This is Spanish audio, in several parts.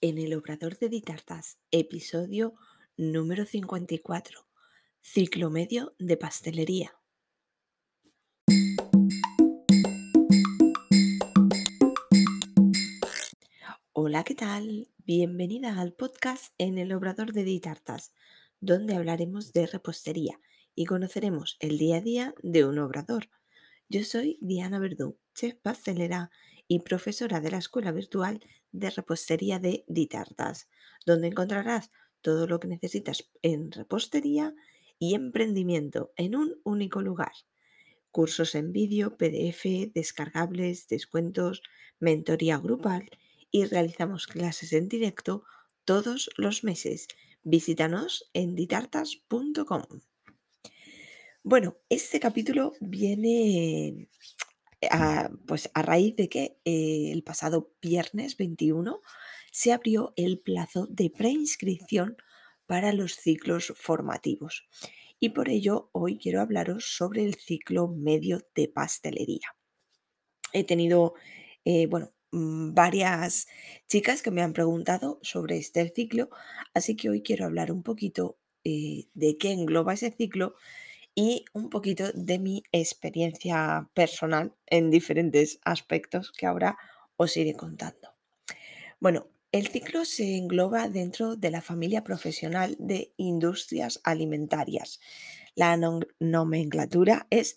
en el Obrador de Ditartas, episodio número 54, ciclo medio de pastelería. Hola, ¿qué tal? Bienvenida al podcast en el Obrador de Ditartas, donde hablaremos de repostería y conoceremos el día a día de un obrador. Yo soy Diana Verdú, chef pastelera y profesora de la Escuela Virtual de Repostería de Ditartas, donde encontrarás todo lo que necesitas en repostería y emprendimiento en un único lugar. Cursos en vídeo, PDF, descargables, descuentos, mentoría grupal y realizamos clases en directo todos los meses. Visítanos en ditartas.com. Bueno, este capítulo viene a, pues a raíz de que eh, el pasado viernes 21 se abrió el plazo de preinscripción para los ciclos formativos. Y por ello hoy quiero hablaros sobre el ciclo medio de pastelería. He tenido, eh, bueno, mm, varias chicas que me han preguntado sobre este ciclo, así que hoy quiero hablar un poquito eh, de qué engloba ese ciclo y un poquito de mi experiencia personal en diferentes aspectos que ahora os iré contando. Bueno, el ciclo se engloba dentro de la familia profesional de industrias alimentarias. La nomenclatura es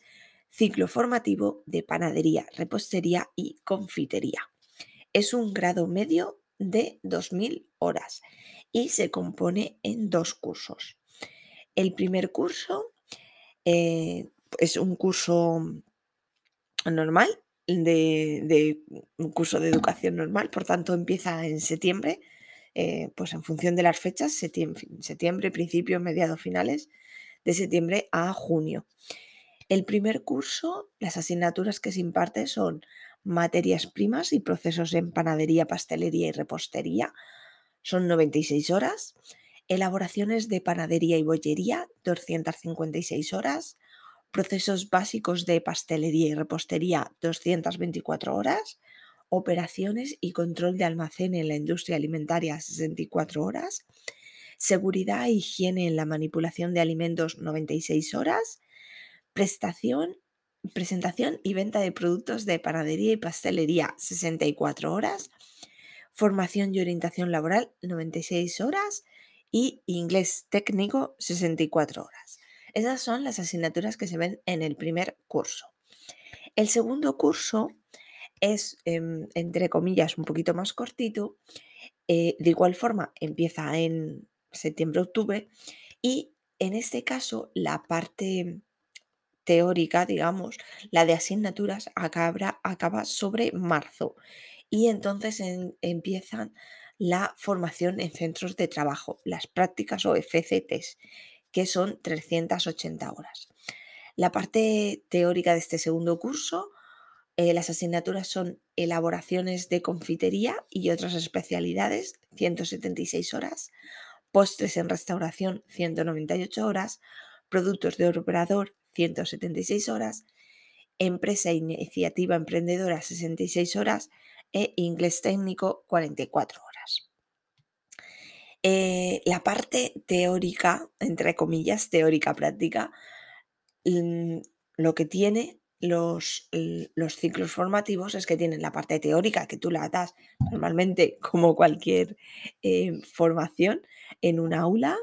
ciclo formativo de panadería, repostería y confitería. Es un grado medio de 2.000 horas y se compone en dos cursos. El primer curso eh, es un curso normal, de, un curso de educación normal, por tanto empieza en septiembre, eh, pues en función de las fechas, septiembre, septiembre, principio, mediados, finales de septiembre a junio. El primer curso, las asignaturas que se imparten son materias primas y procesos en panadería, pastelería y repostería, son 96 horas. Elaboraciones de panadería y bollería, 256 horas. Procesos básicos de pastelería y repostería, 224 horas. Operaciones y control de almacén en la industria alimentaria, 64 horas. Seguridad e higiene en la manipulación de alimentos, 96 horas. Prestación, presentación y venta de productos de panadería y pastelería, 64 horas. Formación y orientación laboral, 96 horas y inglés técnico 64 horas. Esas son las asignaturas que se ven en el primer curso. El segundo curso es, em, entre comillas, un poquito más cortito. Eh, de igual forma, empieza en septiembre-octubre y en este caso la parte teórica, digamos, la de asignaturas acaba, acaba sobre marzo y entonces empiezan la formación en centros de trabajo, las prácticas o FCTs, que son 380 horas. La parte teórica de este segundo curso, eh, las asignaturas son elaboraciones de confitería y otras especialidades, 176 horas, postres en restauración, 198 horas, productos de operador, 176 horas, empresa e iniciativa emprendedora, 66 horas, e inglés técnico, 44 horas. Eh, la parte teórica, entre comillas, teórica práctica, mm, lo que tiene los, los, ciclos formativos es que tienen la parte teórica que tú la das normalmente como cualquier eh, formación en un aula,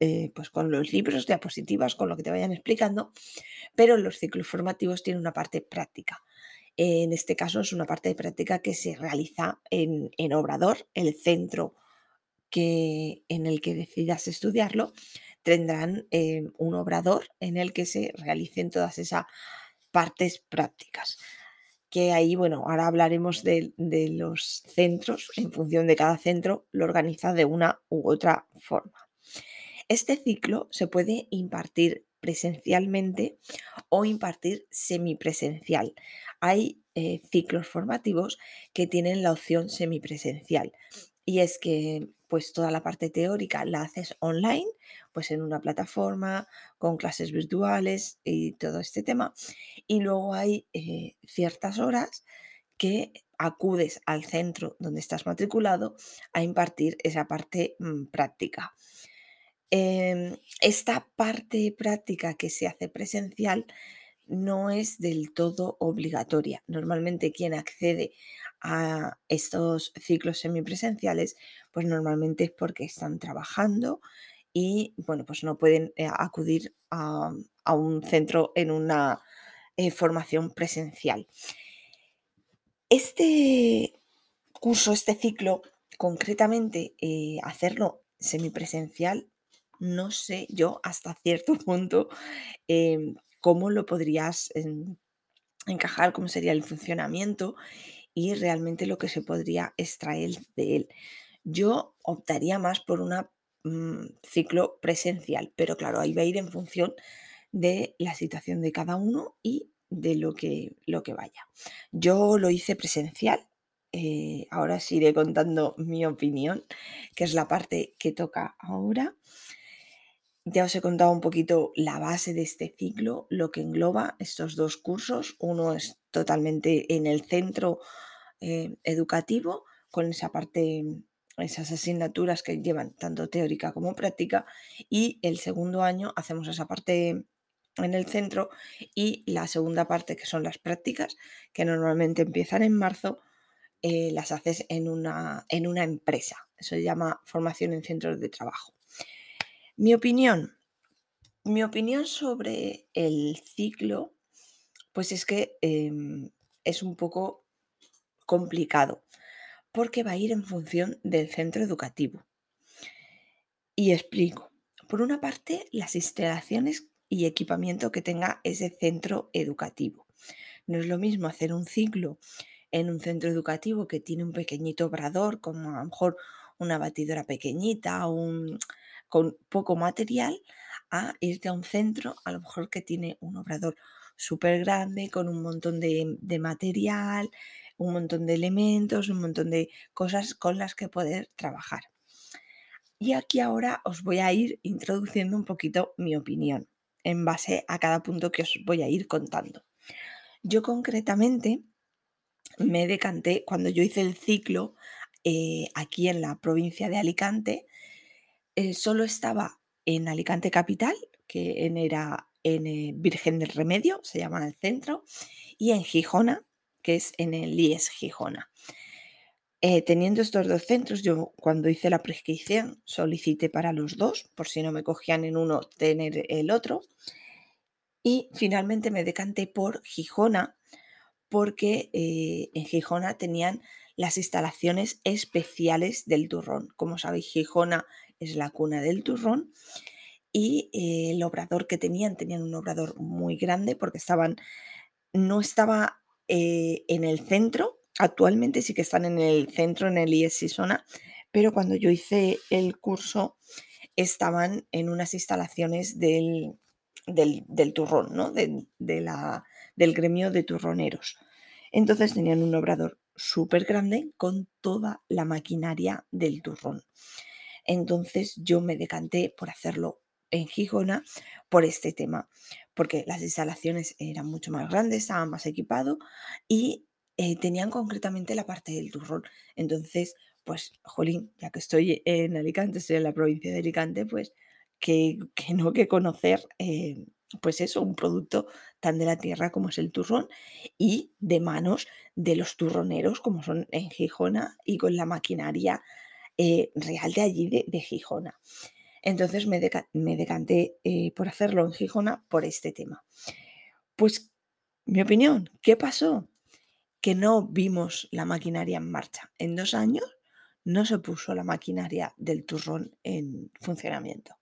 eh, pues con los libros, diapositivas, con lo que te vayan explicando, pero los ciclos formativos tienen una parte práctica. En este caso es una parte de práctica que se realiza en, en Obrador, el centro que, en el que decidas estudiarlo, tendrán eh, un obrador en el que se realicen todas esas partes prácticas. Que ahí, bueno, ahora hablaremos de, de los centros, en función de cada centro, lo organiza de una u otra forma. Este ciclo se puede impartir presencialmente o impartir semipresencial. Hay eh, ciclos formativos que tienen la opción semipresencial y es que pues toda la parte teórica la haces online, pues en una plataforma, con clases virtuales y todo este tema. Y luego hay eh, ciertas horas que acudes al centro donde estás matriculado a impartir esa parte mm, práctica. Em, esta parte práctica que se hace presencial no es del todo obligatoria. Normalmente quien accede a estos ciclos semipresenciales, pues normalmente es porque están trabajando y bueno, pues no pueden eh, acudir a, un centro en una eh, formación presencial. Este curso, este ciclo, concretamente eh, hacerlo semipresencial, no sé yo hasta cierto punto em, cómo lo podrías encajar, cómo sería el funcionamiento y realmente lo que se podría extraer de él. Yo optaría más por un mm, ciclo presencial, pero claro, ahí va a ir en función de la situación de cada uno y de lo que, lo que vaya. Yo lo hice presencial, eh, ahora os iré contando mi opinión, que es la parte que toca ahora. Ya os he contado un poquito la base de este ciclo, lo que engloba estos dos cursos. Uno es totalmente en el centro eh, educativo, con esa parte, esas asignaturas que llevan tanto teórica como práctica. Y el segundo año hacemos esa parte en el centro y la segunda parte, que son las prácticas, que normalmente empiezan en marzo, eh, las haces en una, en una empresa. Eso se llama formación en centros de trabajo. Mi opinión. Mi opinión sobre el ciclo, pues es que em, es un poco complicado, porque va a ir en función del centro educativo. Y explico. Por una parte, las instalaciones y equipamiento que tenga ese centro educativo. No es lo mismo hacer un ciclo en un centro educativo que tiene un pequeñito obrador, como a lo mejor una batidora pequeñita, un, con poco material a irte a un centro, a lo mejor que tiene un obrador súper grande, con un montón de, material, un montón de elementos, un montón de cosas con las que poder trabajar. Y aquí ahora os voy a ir introduciendo un poquito mi opinión en base a cada punto que os voy a ir contando. Yo concretamente me decanté cuando yo hice el ciclo eh, aquí en la provincia de Alicante, eh, solo estaba en Alicante Capital, que era en eh, Virgen del Remedio, se llama el centro, y en Gijona, que es en el IES Gijona. Eh, teniendo estos dos centros, yo cuando hice la prescripción solicité para los dos, por si no me cogían en uno, tener el otro. Y finalmente me decanté por Gijona, porque en Gijona tenían las instalaciones especiales del turrón. Como sabéis, Gijona es la cuna del turrón y eh, el obrador que tenían, tenían un obrador muy grande porque estaban, no estaba eh, en el centro, actualmente sí que están en el centro, en el IES Sisona, pero cuando yo hice el curso estaban en unas instalaciones del, del, turrón, ¿no? de la, del gremio de turroneros. Entonces tenían un obrador súper grande con toda la maquinaria del turrón. Entonces yo me decanté por hacerlo en Gijona por este tema, porque las instalaciones eran mucho más grandes, estaban más equipados y eh, tenían concretamente la parte del turrón. Entonces, pues, jolín, ya que estoy en Alicante, estoy en la provincia de Alicante, pues, que, no que conocer eh, pues eso, un producto tan de la tierra como es el turrón y de manos de los turroneros como son en Gijona y con la maquinaria eh, real de allí de, Gijona. Entonces me, decanté eh, por hacerlo en Gijona por este tema. Pues mi opinión, ¿qué pasó? Que no vimos la maquinaria en marcha. En dos años no se puso la maquinaria del turrón en funcionamiento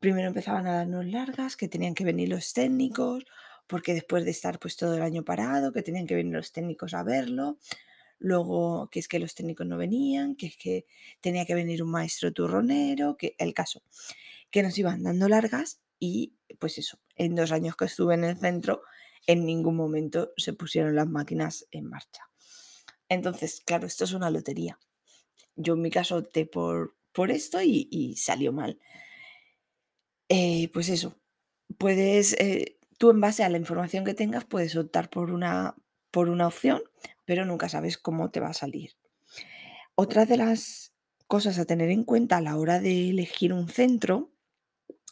primero empezaban a darnos largas, que tenían que venir los técnicos, porque después de estar pues todo el año parado, que tenían que venir los técnicos a verlo, luego que es que los técnicos no venían, que es que tenía que venir un maestro turronero, que el caso, que nos iban dando largas y pues eso, en dos años que estuve en el centro, en ningún momento se pusieron las máquinas en marcha. Entonces, claro, esto es una lotería. Yo en mi caso opté por, por esto y, y salió mal. Eh, pues eso, puedes, eh, tú en base a la información que tengas, puedes optar por una por una opción, pero nunca sabes cómo te va a salir. Otra de las cosas a tener en cuenta a la hora de elegir un centro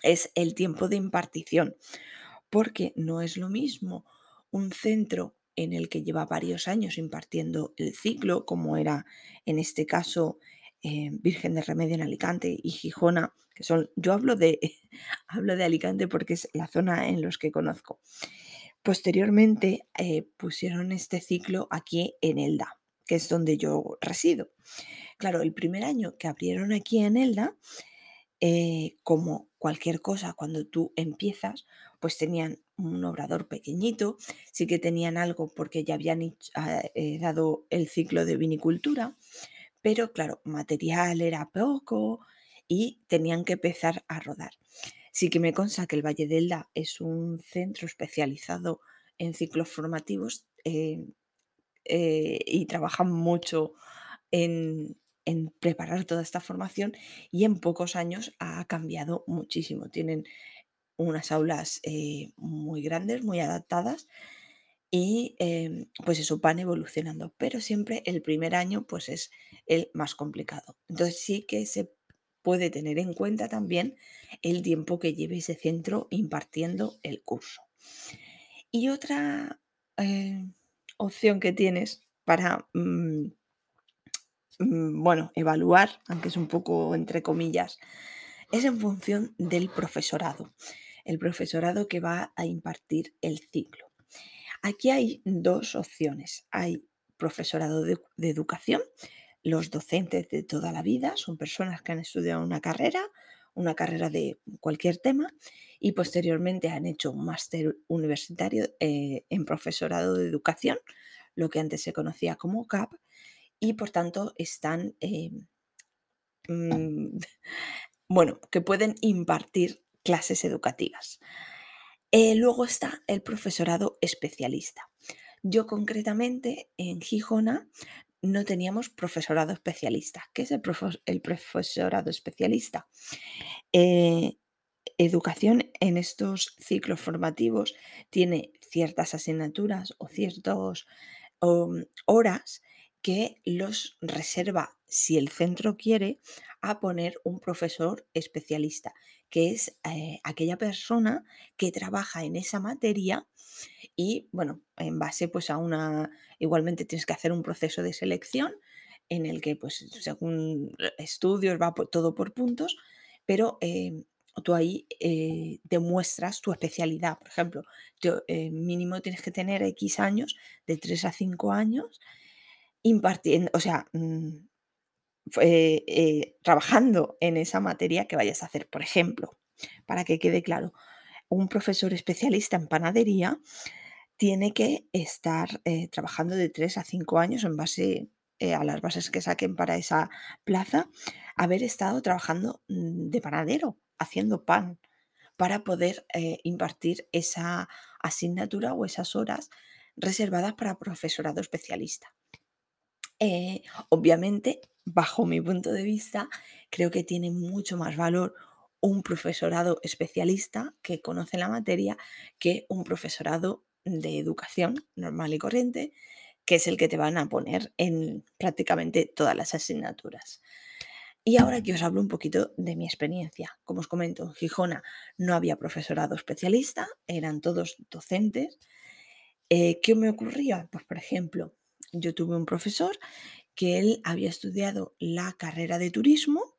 es el tiempo de impartición, porque no es lo mismo un centro en el que lleva varios años impartiendo el ciclo, como era en este caso eh, Virgen de Remedio en Alicante y Gijona, que son, yo hablo de, hablo de Alicante porque es la zona en los que conozco. Posteriormente eh, pusieron este ciclo aquí en Elda, que es donde yo resido. Claro, el primer año que abrieron aquí en Elda, eh, como cualquier cosa, cuando tú empiezas, pues tenían un obrador pequeñito, sí que tenían algo porque ya habían ah, eh, dado el ciclo de vinicultura, pero claro, material era poco y tenían que empezar a rodar. Sí que me consta que el Valle de Elda es un centro especializado en ciclos formativos eh, eh, y trabajan mucho en, preparar toda esta formación y en pocos años ha cambiado muchísimo. Tienen unas aulas eh, muy grandes, muy adaptadas y pues eso van evolucionando, pero siempre el primer año pues es el más complicado. Entonces sí que se puede tener en cuenta también el tiempo que lleve ese centro impartiendo el curso. Y otra eh, opción que tienes para mm, Mm, bueno, evaluar, aunque es un poco entre comillas, es en función del profesorado, el profesorado que va a impartir el ciclo. Aquí hay dos opciones. Hay profesorado de, educación, los docentes de toda la vida, son personas que han estudiado una carrera, una carrera de cualquier tema y posteriormente han hecho un máster universitario eh, en profesorado de educación, lo que antes se conocía como CAP, y por tanto están, eh, mm, bueno, que pueden impartir clases educativas. Eh, luego está el profesorado especialista. Yo concretamente en Gijona no teníamos profesorado especialista. ¿Qué es el, profesorado especialista? Eh, educación en estos ciclos formativos tiene ciertas asignaturas o ciertas mm, horas que los reserva, si el centro quiere, a poner un profesor especialista, que es eh, aquella persona que trabaja en esa materia y, bueno, en base pues a una, igualmente tienes que hacer un proceso de selección en el que, pues, según estudios va todo por puntos, pero em, tú ahí eh, demuestras tu especialidad. Por ejemplo, eh, mínimo tienes que tener X años, de 3 a 5 años, impartiendo, o sea, mm, eh, trabajando en esa materia que vayas a hacer. Por ejemplo, para que quede claro, un profesor especialista en panadería tiene que estar eh, trabajando de 3 a 5 años en base eh, a las bases que saquen para esa plaza, haber estado trabajando mm, de panadero, haciendo pan, para poder impartir esa asignatura o esas horas reservadas para profesorado especialista. Eh, obviamente, bajo mi punto de vista, creo que tiene mucho más valor un profesorado especialista que conoce la materia que un profesorado de educación normal y corriente, que es el que te van a poner en prácticamente todas las asignaturas. Y ahora que os hablo un poquito de mi experiencia. Como os comento, en Gijona no había profesorado especialista, eran todos docentes. Eh, ¿Qué me ocurría? Pues, por ejemplo, yo tuve un profesor que él había estudiado la carrera de turismo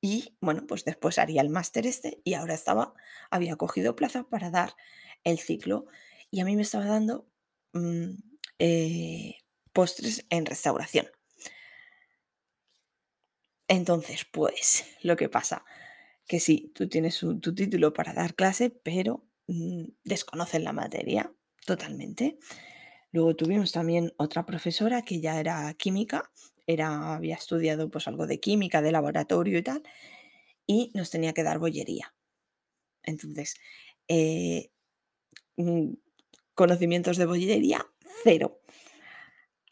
y bueno, pues después haría el máster este y ahora estaba, había cogido plaza para dar el ciclo y a mí me estaba dando mm, eh, postres en restauración. Entonces, pues lo que pasa, que sí, tú tienes tu título para dar clase, pero mm, desconocen la materia totalmente. Luego tuvimos también otra profesora que ya era química, era, había estudiado pues algo de química, de laboratorio y tal, y nos tenía que dar bollería. Entonces, eh, mm, conocimientos de bollería, cero.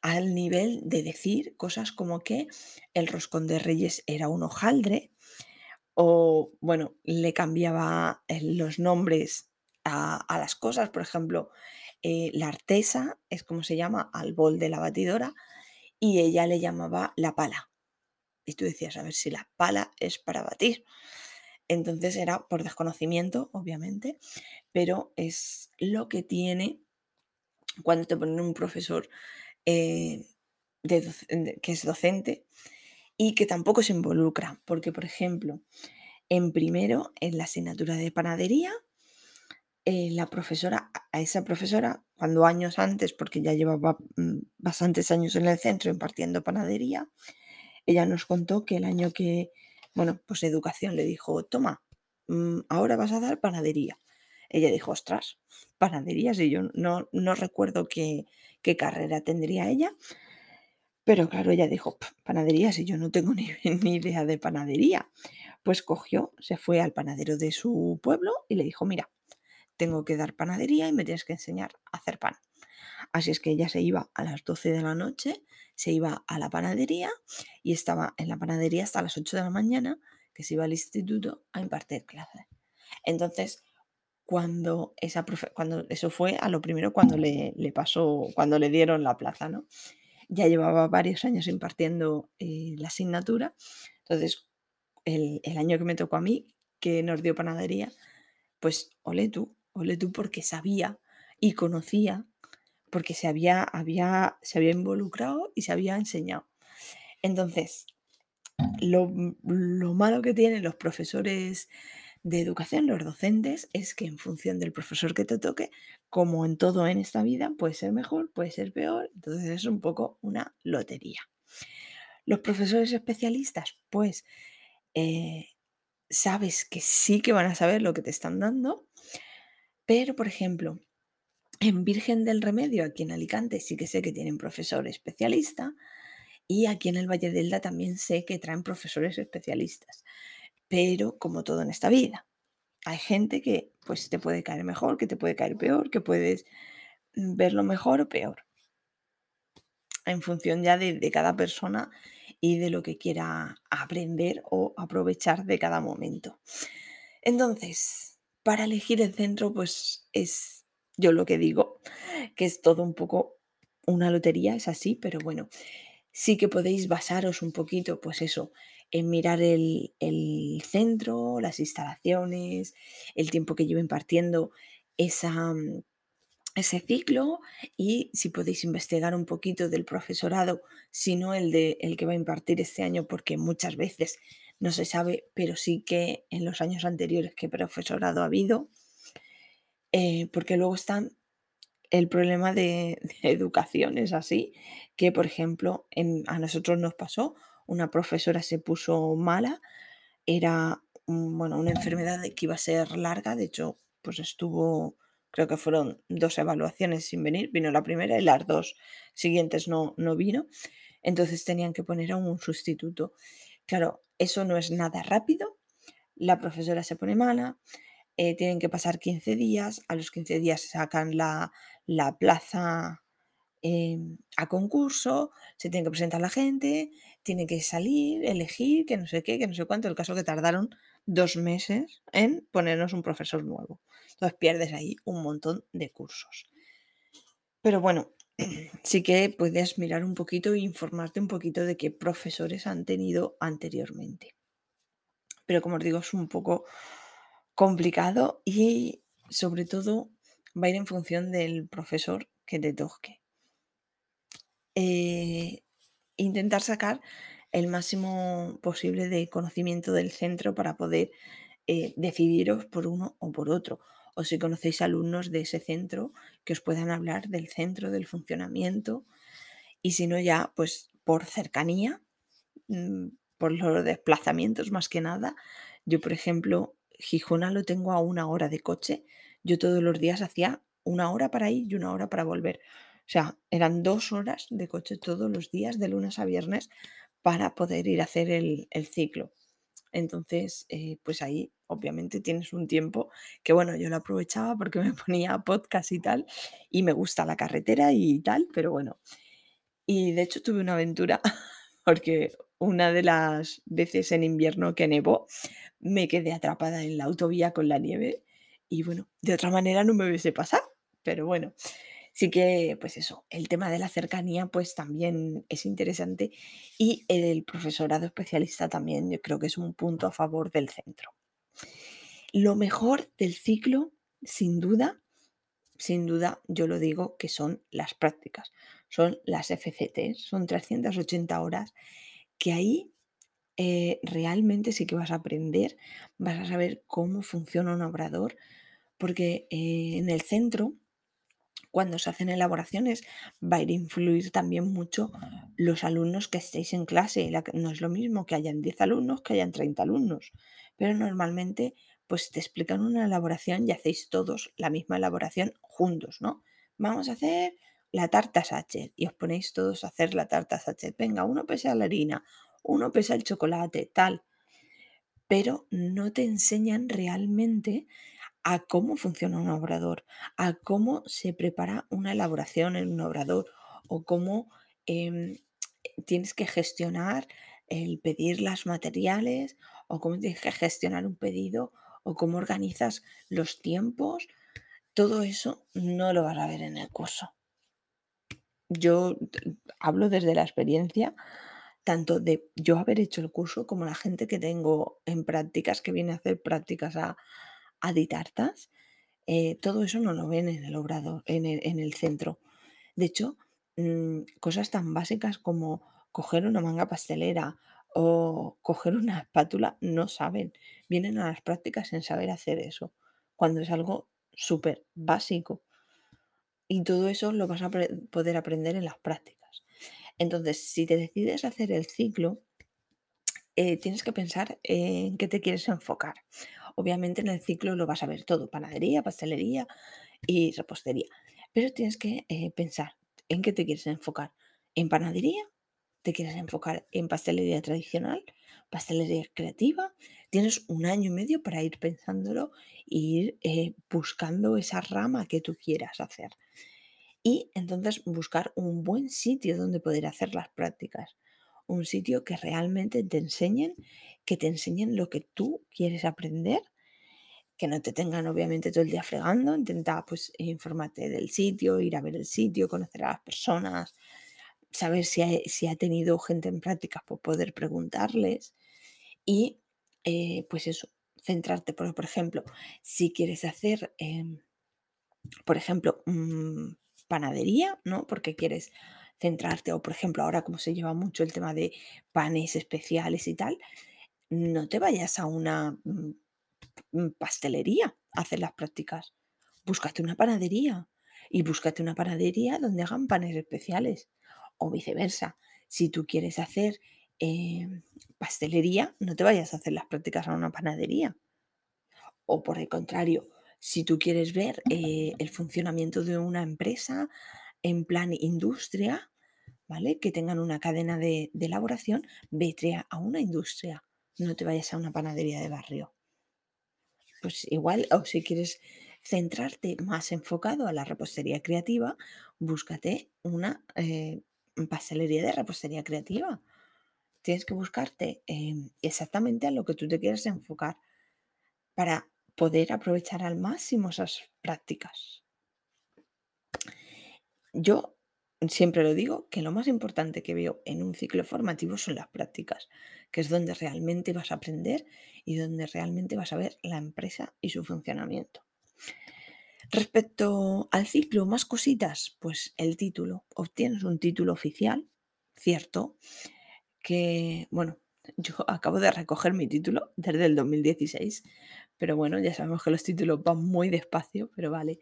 Al nivel de decir cosas como que el roscón de reyes era un hojaldre, o bueno, le cambiaba eh, los nombres a, a las cosas, por ejemplo, eh, la artesa, es como se llama, al bol de la batidora, y ella le llamaba la pala. Y tú decías, a ver si la pala es para batir. Entonces era por desconocimiento, obviamente, pero es lo que tiene cuando te ponen un profesor eh, que es docente y que tampoco se involucra, porque por ejemplo, en primero, en la asignatura de panadería, eh, la profesora, a esa profesora, cuando años antes, porque ya llevaba mm, bastantes años en el centro impartiendo panadería, ella nos contó que el año que, bueno, pues educación le dijo, toma, mm, ahora vas a dar panadería. Ella dijo, ostras, panadería, si yo no, no recuerdo qué, qué carrera tendría ella, pero claro, ella dijo, panadería, si yo no tengo ni, ni, idea de panadería. Pues cogió, se fue al panadero de su pueblo y le dijo, mira, tengo que dar panadería y me tienes que enseñar a hacer pan. Así es que ella se iba a las 12 de la noche, se iba a la panadería y estaba en la panadería hasta las 8 de la mañana, que se iba al instituto a impartir clases. Entonces, cuando, esa cuando eso fue a lo primero cuando le, le, pasó, cuando le dieron la plaza, ¿no? Ya llevaba varios años impartiendo eh, la asignatura. Entonces, el, el año que me tocó a mí, que nos dio panadería, pues ole tú, ole tú porque sabía y conocía, porque se había, había, se había involucrado y se había enseñado. Entonces, lo, lo malo que tienen los profesores de educación, los docentes, es que en función del profesor que te toque, como en todo en esta vida, puede ser mejor, puede ser peor, entonces es un poco una lotería. Los profesores especialistas, pues eh, sabes que sí que van a saber lo que te están dando, pero por ejemplo, en Virgen del Remedio, aquí en Alicante, sí que sé que tienen profesor especialista y aquí en el Valle del Elda también sé que traen profesores especialistas, pero como todo en esta vida, hay gente que pues te puede caer mejor, que te puede caer peor, que puedes verlo mejor o peor, en función ya de, de cada persona y de lo que quiera aprender o aprovechar de cada momento. Entonces, para elegir el centro, pues es yo lo que digo, que es todo un poco una lotería, es así, pero bueno, sí que podéis basaros un poquito, pues eso, en mirar el, el centro, las instalaciones, el tiempo que llevo impartiendo esa, ese ciclo y si podéis investigar un poquito del profesorado, si no el, de, el que va a impartir este año, porque muchas veces no se sabe, pero sí que en los años anteriores qué profesorado ha habido, eh, porque luego está el problema de, educación, es así, que por ejemplo a nosotros nos pasó, una profesora se puso mala, era bueno, una enfermedad que iba a ser larga, de hecho, pues estuvo creo que fueron dos evaluaciones sin venir, vino la primera y las dos siguientes no, no vino, entonces tenían que poner a un sustituto. Claro, eso no es nada rápido, la profesora se pone mala, eh, tienen que pasar 15 días, a los 15 días sacan la, la plaza em, a concurso, se tiene que presentar la gente, tiene que salir, elegir, que no sé qué, que no sé cuánto, el caso que tardaron dos meses en ponernos un profesor nuevo. Entonces pierdes ahí un montón de cursos. Pero bueno, sí que puedes mirar un poquito e informarte un poquito de qué profesores han tenido anteriormente. Pero como os digo, es un poco complicado y sobre todo va a ir en función del profesor que te toque. Eh, intentar sacar el máximo posible de conocimiento del centro para poder eh, decidiros por uno o por otro o si conocéis alumnos de ese centro que os puedan hablar del centro, del funcionamiento, y si no ya, pues por cercanía, mm, por los desplazamientos más que nada. Yo, por ejemplo, Gijona lo tengo a una hora de coche. Yo todos los días hacía una hora para ir y una hora para volver. O sea, eran dos horas de coche todos los días, de lunes a viernes, para poder ir a hacer el, el ciclo. Entonces, eh, pues ahí obviamente tienes un tiempo que, bueno, yo lo aprovechaba porque me ponía podcast y tal, y me gusta la carretera y tal, pero bueno. Y de hecho tuve una aventura porque una de las veces en invierno que nevó, me quedé atrapada en la autovía con la nieve y bueno, de otra manera no me hubiese pasado, pero bueno. Sí que, pues eso, el tema de la cercanía, pues también es interesante y el profesorado especialista también yo creo que es un punto a favor del centro. Lo mejor del ciclo, sin duda, sin duda, yo lo digo que son las prácticas, son las FCT, son 380 horas que ahí eh, realmente sí que vas a aprender, vas a saber cómo funciona un obrador, porque eh, en el centro cuando se hacen elaboraciones va a ir a influir también mucho los alumnos que estéis en clase. no es lo mismo que hayan 10 alumnos que hayan 30 alumnos, pero normalmente pues te explican una elaboración y hacéis todos la misma elaboración juntos, ¿no? Vamos a hacer la tarta sachet y os ponéis todos a hacer la tarta sachet. Venga, uno pesa la harina, uno pesa el chocolate, tal. Pero no te enseñan realmente a cómo funciona un obrador, a cómo se prepara una elaboración en un obrador o cómo em, tienes que gestionar el pedir los materiales o cómo tienes que gestionar un pedido o cómo organizas los tiempos. Todo eso no lo vas a ver en el curso. Yo hablo desde la experiencia tanto de yo haber hecho el curso como la gente que tengo en prácticas, que viene a hacer prácticas a, a ditartas, eh, todo eso no lo ven en el obrador, en el, centro. De hecho, mm, cosas tan básicas como coger una manga pastelera o coger una espátula no saben. Vienen a las prácticas sin saber hacer eso, cuando es algo súper básico. Y todo eso lo vas a poder aprender en las prácticas. Entonces, si te decides hacer el ciclo, eh, tienes que pensar en qué te quieres enfocar. Obviamente en el ciclo lo vas a ver todo, panadería, pastelería y repostería. Pero tienes que eh, pensar en qué te quieres enfocar. ¿En panadería? ¿Te quieres enfocar en pastelería tradicional? ¿Pastelería creativa? Tienes un año y medio para ir pensándolo e ir eh, buscando esa rama que tú quieras hacer. Y entonces buscar un buen sitio donde poder hacer las prácticas un sitio que realmente te enseñen, que te enseñen lo que tú quieres aprender, que no te tengan obviamente todo el día fregando, intenta pues informarte del sitio, ir a ver el sitio, conocer a las personas, saber si ha, tenido gente en prácticas, por poder preguntarles y eh, pues eso, centrarte, por, por ejemplo, si quieres hacer, em, por ejemplo, panadería, ¿no? Porque quieres centrarte, o por ejemplo, ahora como se lleva mucho el tema de panes especiales y tal, no te vayas a una mm, mm, pastelería a hacer las prácticas. Búscate una panadería y búscate una panadería donde hagan panes especiales o viceversa. Si tú quieres hacer em, pastelería, no te vayas a hacer las prácticas a una panadería. O por el contrario, si tú quieres ver eh, el funcionamiento de una empresa, en plan industria, ¿vale? Que tengan una cadena de, elaboración, vete a una industria, no te vayas a una panadería de barrio. Pues igual, o si quieres centrarte más enfocado a la repostería creativa, búscate una eh, pastelería de repostería creativa. Tienes que buscarte em, exactamente a lo que tú te quieres enfocar para poder aprovechar al máximo esas prácticas. Yo siempre lo digo que lo más importante que veo en un ciclo formativo son las prácticas, que es donde realmente vas a aprender y donde realmente vas a ver la empresa y su funcionamiento. Respecto al ciclo, más cositas, pues el título. Obtienes un título oficial, cierto, que, bueno, yo acabo de recoger mi título desde el 2016, pero bueno, ya sabemos que los títulos van muy despacio, pero vale.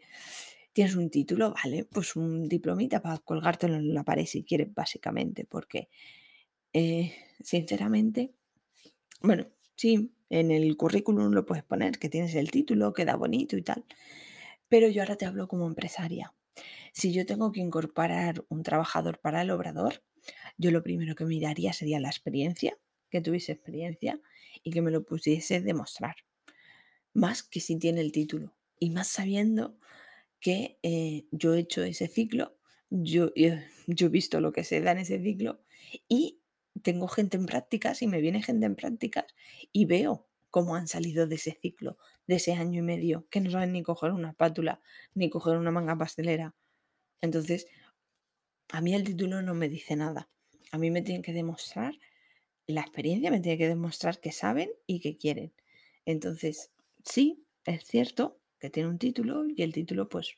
Tienes un título, vale, pues un diplomita para colgártelo en la pared si quieres, básicamente, porque eh, sinceramente, bueno, sí, en el currículum lo puedes poner, que tienes el título, queda bonito y tal, pero yo ahora te hablo como empresaria. Si yo tengo que incorporar un trabajador para el obrador, yo lo primero que miraría sería la experiencia, que tuviese experiencia y que me lo pusiese demostrar. Más que si tiene el título. Y más sabiendo que eh, yo he hecho ese ciclo, yo, yo he visto lo que se da en ese ciclo y tengo gente en prácticas y me viene gente en prácticas y veo cómo han salido de ese ciclo, de ese año y medio, que no saben ni coger una espátula, ni coger una manga pastelera. Entonces, a mí el título no me dice nada. A mí me tienen que demostrar, la experiencia me tiene que demostrar que saben y que quieren. Entonces, sí, es cierto que tiene un título y el título pues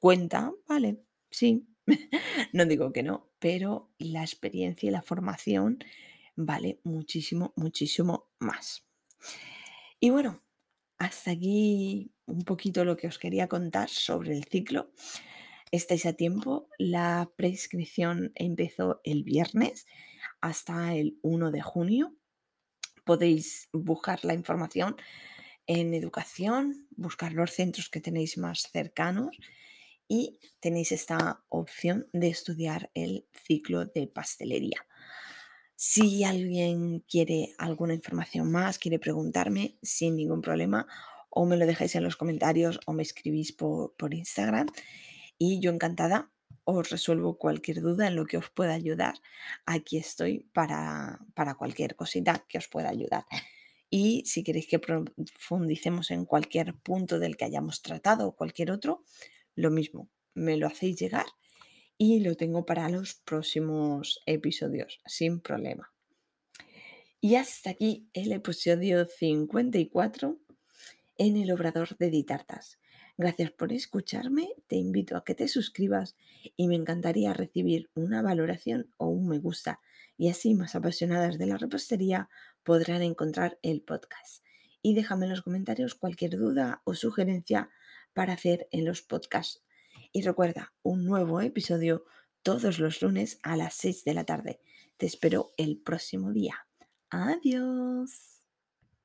cuenta, vale, sí, no digo que no, pero la experiencia y la formación vale muchísimo, muchísimo más. Y bueno, hasta aquí un poquito lo que os quería contar sobre el ciclo. Estáis a tiempo, la prescripción empezó el viernes hasta el 1 de junio. Podéis buscar la información en educación, buscar los centros que tenéis más cercanos y tenéis esta opción de estudiar el ciclo de pastelería. Si alguien quiere alguna información más, quiere preguntarme sin ningún problema, o me lo dejáis en los comentarios o me escribís por, Instagram y yo encantada os resuelvo cualquier duda en lo que os pueda ayudar. Aquí estoy para, para cualquier cosita que os pueda ayudar. Y si queréis que profundicemos en cualquier punto del que hayamos tratado o cualquier otro, lo mismo, me lo hacéis llegar y lo tengo para los próximos episodios, sin problema. Y hasta aquí el episodio 54 en el Obrador de Ditartas. Gracias por escucharme, te invito a que te suscribas y me encantaría recibir una valoración o un me gusta y así más apasionadas de la repostería podrán encontrar el podcast. Y déjame en los comentarios cualquier duda o sugerencia para hacer en los podcasts. Y recuerda, un nuevo episodio todos los lunes a las 6 de la tarde. Te espero el próximo día. Adiós.